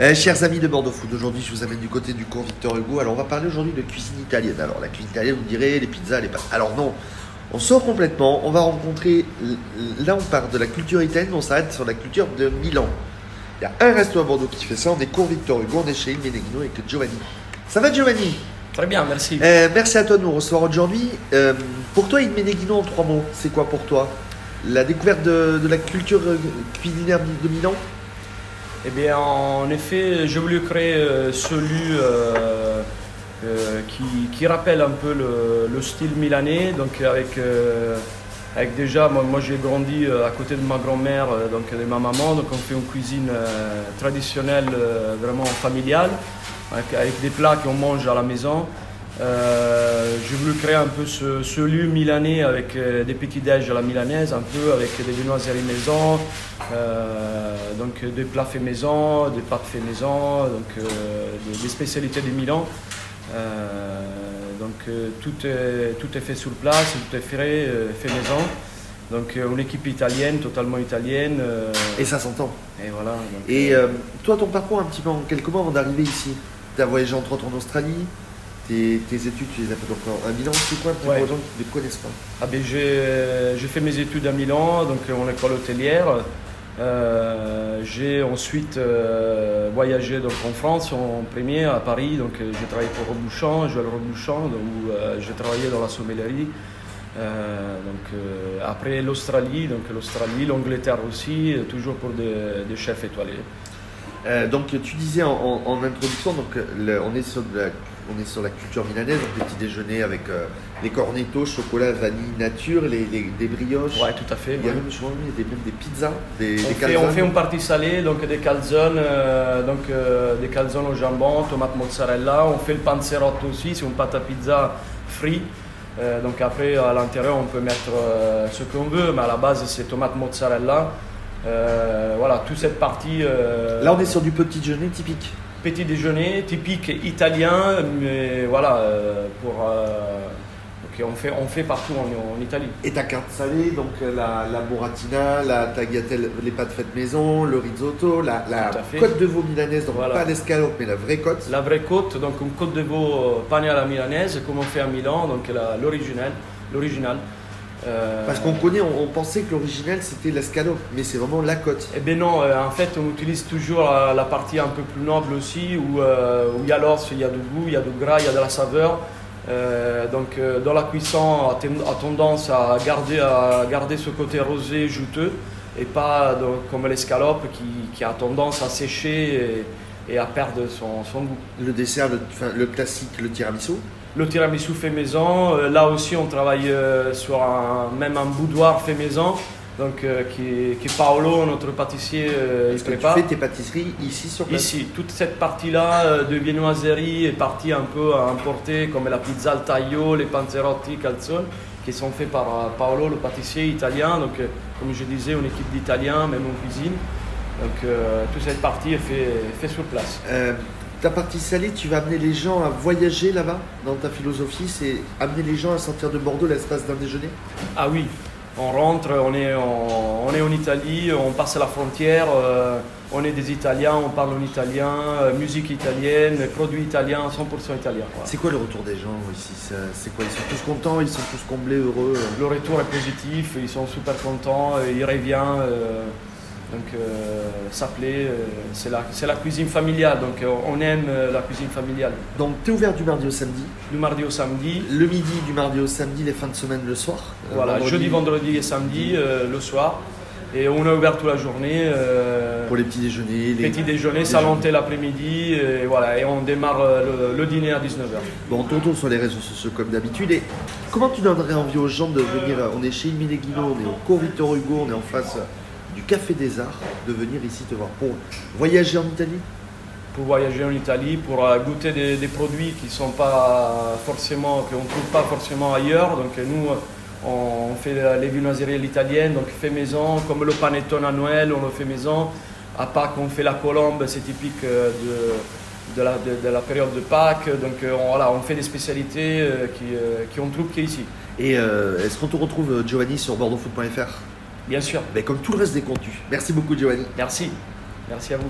Euh, chers amis de Bordeaux Food, aujourd'hui je vous amène du côté du cours Victor Hugo. Alors on va parler aujourd'hui de cuisine italienne. Alors la cuisine italienne, vous direz, les pizzas, les pâtes. Alors non, on sort complètement. On va rencontrer. Là on part de la culture italienne, on s'arrête sur la culture de Milan. Il y a un resto à Bordeaux qui fait ça. On est cours Victor Hugo, on est chez Il Meneghino avec Giovanni. Ça va Giovanni? Très bien, merci. Euh, merci à toi de nous recevoir aujourd'hui. Euh, pour toi, Il Meneghino en trois mots, c'est quoi pour toi? La découverte de, de la culture euh, culinaire de Milan? Eh bien, en effet, j'ai voulu créer euh, ce lieu euh, euh, qui, rappelle un peu le, le style milanais. Donc, avec, avec déjà, moi, j'ai grandi à côté de ma grand-mère, donc de ma maman. Donc, on fait une cuisine traditionnelle, vraiment familiale, avec, avec des plats qu'on mange à la maison. Euh, j'ai voulu créer un peu ce, ce lieu milanais avec euh, des petits déj à la milanaise, un peu avec des viennoiseries maison, euh, donc des plats faits maison, des pâtes faits maison, donc euh, des, des spécialités de Milan. Donc tout, est, tout est fait sur place, tout est fait, fait maison. Donc une équipe italienne, totalement italienne. Et ça s'entend. et voilà. donc, Et toi, ton parcours un petit peu en quelques mots avant d'arriver ici? Tu as voyagé entre autres en Australie, tes, tes études, tu les as fait donc à Milan, c'est quoi pour les gens qui ne connaissent pas? Ah ben, j'ai, j'ai fait mes études à Milan, donc en école hôtelière. Euh, j'ai ensuite euh, voyagé donc, en France en premier à Paris. Donc, euh, j'ai travaillé pour Robouchan, Joël Robouchan, donc, où euh, j'ai travaillé dans la sommellerie. Donc, après l'Australie, donc l'Australie, l'Angleterre aussi, toujours pour des, des chefs étoilés. Donc tu disais en, en- en introduction, donc, le- on, est sur de la, on est sur la culture milanaise, donc petit déjeuner avec euh, les cornettos, chocolat, vanille, nature, les, les- des brioches. Ouais, tout à fait. Il y a ouais. même, je crois, il y a des, même des pizzas, des, On des fait, calzones. on fait une partie salée, donc des calzones, euh, donc euh, des calzones au jambon, tomate mozzarella. On fait le panzerotto aussi, c'est une pâte à pizza free. Euh, donc après, à l'intérieur, on peut mettre ce qu'on veut, mais à la base, c'est tomate mozzarella. Voilà, toute cette partie. Là, on est sur du petit déjeuner typique. Petit déjeuner typique italien, mais voilà, euh, pour. euh, on, fait, on fait partout en, en Italie. Et ta carte salée, donc euh, la, la la tagliatelle, les pâtes faites maison, le risotto, la, côte de veau milanaise, donc Voilà. pas l'escalope, mais la vraie côte. La vraie côte, donc une côte de veau panée à la milanaise, comme on fait à Milan, donc l'original. l'original. Euh, Parce qu'on connaît, on, on pensait que l'original c'était l'escalope, mais c'est vraiment la côte. Eh bien non, euh, en fait on utilise toujours la, la partie un peu plus noble aussi, où, euh, il y a l'os, il y a du goût, il y a du gras, il y a de la saveur. Donc dans la cuisson, a, ten- a tendance à garder, à garder ce côté rosé, juteux, et pas donc, comme l'escalope qui, qui a tendance à sécher et, et à perdre son, son goût. Le dessert, le, enfin, le classique, le tiramisu. Le tiramisu fait maison. Euh, là aussi, on travaille euh, sur un, même un boudoir fait maison. Donc, euh, qui, qui Paolo, notre pâtissier, euh, il que tu fais tes pâtisseries ici sur place. Ici, toute cette partie-là de viennoiserie est partie un peu à importer, comme la pizza al taglio, les panzerotti, calzone, qui sont faits par Paolo, le pâtissier italien. Donc, comme je disais, une équipe d'Italiens, même en cuisine. Donc, toute cette partie est faite fait sur place. Ta partie salée, tu vas amener les gens à voyager là-bas dans ta philosophie, c'est amener les gens à sortir de Bordeaux l'espace d'un déjeuner? Ah oui, on rentre, on est en, on est en Italie, on passe la frontière, euh, on est des Italiens, on parle en italien, euh, musique italienne, produits italiens, 100% italien. voilà. C'est quoi le retour des gens ici? C'est quoi? Ils sont tous contents, ils sont tous comblés, heureux? Le retour est positif, ils sont super contents, euh, ils reviennent. Donc euh, ça plaît, euh, c'est la, c'est la cuisine familiale, donc euh, on aime euh, la cuisine familiale. Donc tu es ouvert du mardi au samedi, Du mardi au samedi, le midi du mardi au samedi, les fins de semaine le soir. Euh, voilà, vendredi, jeudi, vendredi et samedi, le soir. Et on est ouvert toute la journée. Pour les petits déjeuners. Les... Petit déjeuner, salon thé l'après-midi, et voilà, et on démarre le, le dîner à 19h. Bon, on retrouve sur les réseaux sociaux comme d'habitude. Et comment tu donnerais envie aux gens de venir On est chez Mineghino, on est au cours Victor Hugo, on est en face du Café des Arts, de venir ici te voir pour voyager en Italie Pour voyager en Italie, pour euh, goûter des, des produits qui sont pas forcément, qu'on ne trouve pas forcément ailleurs. Donc euh, nous, euh, on fait les viennoiseries à l'italienne, donc fait maison, comme le panettone à Noël, on le fait maison. À Pâques, on fait la colombe, c'est typique de, de, la, de- de la période de Pâques. Donc on, voilà, on fait des spécialités qui, qui on trouve qu'ici. Et euh, est-ce qu'on te retrouve, Giovanni, sur bordeauxfoot.fr Bien sûr. Ben, Comme tout le reste des contenus. Merci beaucoup, Giovanni. Merci. Merci à vous.